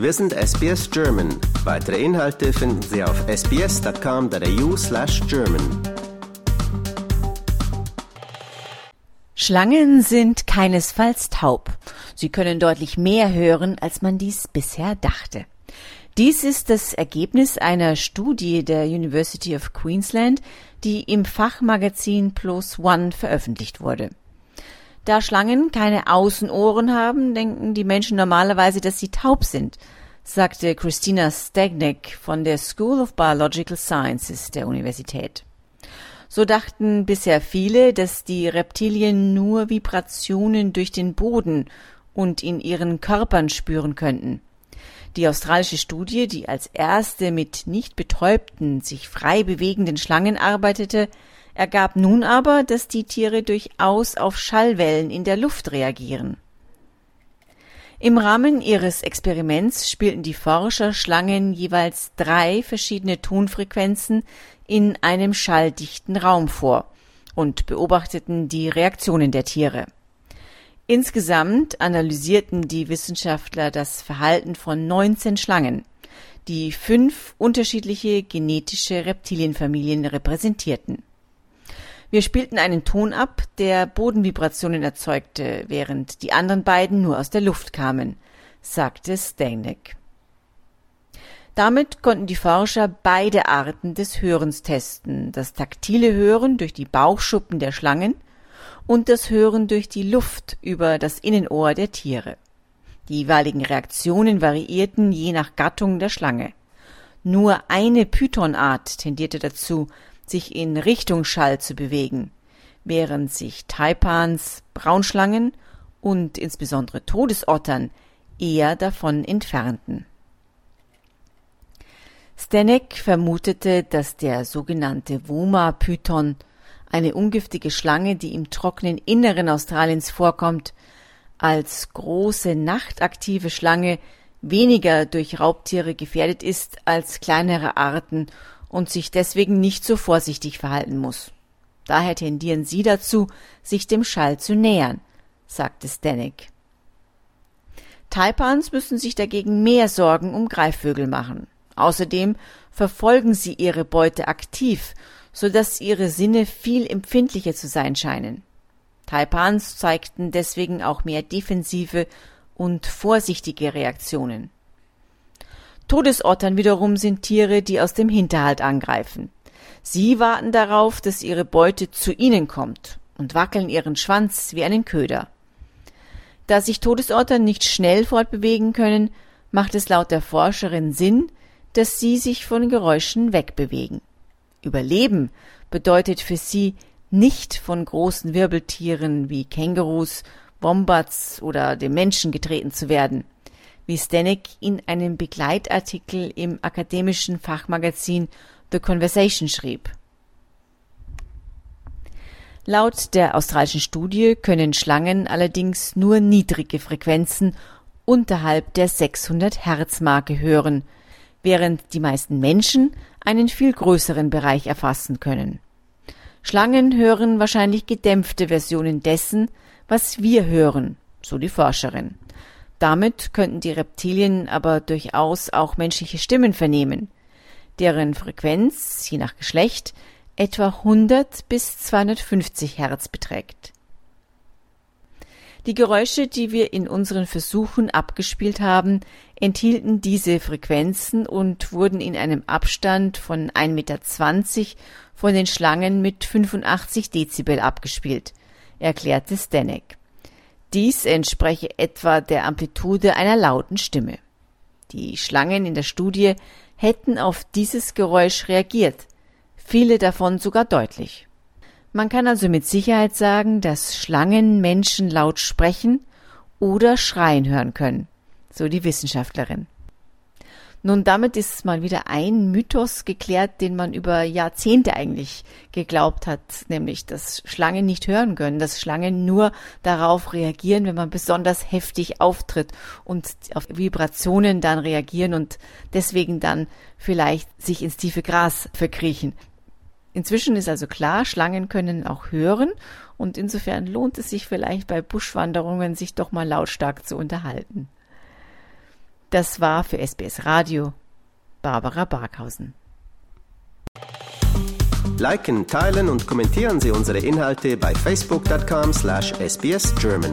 Wir sind SBS German. Weitere Inhalte finden Sie auf sbs.com.au slash German. Schlangen sind keinesfalls taub. Sie können deutlich mehr hören, als man dies bisher dachte. Dies ist das Ergebnis einer Studie der University of Queensland, die im Fachmagazin Plus One veröffentlicht wurde. Da Schlangen keine Außenohren haben, denken die Menschen normalerweise, dass sie taub sind, sagte Christina Stagnick von der School of Biological Sciences der Universität. So dachten bisher viele, dass die Reptilien nur Vibrationen durch den Boden und in ihren Körpern spüren könnten. Die australische Studie, die als erste mit nicht betäubten, sich frei bewegenden Schlangen arbeitete, ergab nun aber, dass die Tiere durchaus auf Schallwellen in der Luft reagieren. Im Rahmen ihres Experiments spielten die Forscher Schlangen jeweils drei verschiedene Tonfrequenzen in einem schalldichten Raum vor und beobachteten die Reaktionen der Tiere. Insgesamt analysierten die Wissenschaftler das Verhalten von 19 Schlangen, die fünf unterschiedliche genetische Reptilienfamilien repräsentierten. Wir spielten einen Ton ab, der Bodenvibrationen erzeugte, während die anderen beiden nur aus der Luft kamen, sagte Steineck. Damit konnten die Forscher beide Arten des Hörens testen, das taktile Hören durch die Bauchschuppen der Schlangen und das Hören durch die Luft über das Innenohr der Tiere. Die jeweiligen Reaktionen variierten je nach Gattung der Schlange. Nur eine Pythonart tendierte dazu, sich in Richtungsschall zu bewegen, während sich Taipans, Braunschlangen und insbesondere Todesottern eher davon entfernten. Stenek vermutete, dass der sogenannte Woma-Python, eine ungiftige Schlange, die im trockenen Inneren Australiens vorkommt, als große nachtaktive Schlange weniger durch Raubtiere gefährdet ist als kleinere Arten und sich deswegen nicht so vorsichtig verhalten muss. Daher tendieren sie dazu, sich dem Schall zu nähern, sagte Stanek. Taipans müssen sich dagegen mehr Sorgen um Greifvögel machen. Außerdem verfolgen sie ihre Beute aktiv, so dass ihre Sinne viel empfindlicher zu sein scheinen. Taipans zeigten deswegen auch mehr defensive und vorsichtige Reaktionen. Todesottern wiederum sind Tiere, die aus dem Hinterhalt angreifen. Sie warten darauf, dass ihre Beute zu ihnen kommt und wackeln ihren Schwanz wie einen Köder. Da sich Todesottern nicht schnell fortbewegen können, macht es laut der Forscherin Sinn, dass sie sich von Geräuschen wegbewegen. Überleben bedeutet für sie nicht von großen Wirbeltieren wie Kängurus, Wombats oder dem Menschen getreten zu werden wie Stanek in einem Begleitartikel im akademischen Fachmagazin The Conversation schrieb. Laut der australischen Studie können Schlangen allerdings nur niedrige Frequenzen unterhalb der 600 Hertz Marke hören, während die meisten Menschen einen viel größeren Bereich erfassen können. Schlangen hören wahrscheinlich gedämpfte Versionen dessen, was wir hören, so die Forscherin. Damit könnten die Reptilien aber durchaus auch menschliche Stimmen vernehmen, deren Frequenz, je nach Geschlecht, etwa 100 bis 250 Hertz beträgt. Die Geräusche, die wir in unseren Versuchen abgespielt haben, enthielten diese Frequenzen und wurden in einem Abstand von 1,20 Meter von den Schlangen mit 85 Dezibel abgespielt, erklärte Stanek. Dies entspreche etwa der Amplitude einer lauten Stimme. Die Schlangen in der Studie hätten auf dieses Geräusch reagiert, viele davon sogar deutlich. Man kann also mit Sicherheit sagen, dass Schlangen Menschen laut sprechen oder schreien hören können, so die Wissenschaftlerin. Nun, damit ist mal wieder ein Mythos geklärt, den man über Jahrzehnte eigentlich geglaubt hat, nämlich, dass Schlangen nicht hören können, dass Schlangen nur darauf reagieren, wenn man besonders heftig auftritt und auf Vibrationen dann reagieren und deswegen dann vielleicht sich ins tiefe Gras verkriechen. Inzwischen ist also klar, Schlangen können auch hören und insofern lohnt es sich vielleicht bei Buschwanderungen, sich doch mal lautstark zu unterhalten. Das war für SBS Radio Barbara Barkhausen. Liken, teilen und kommentieren Sie unsere Inhalte bei facebook.com/sbsgerman.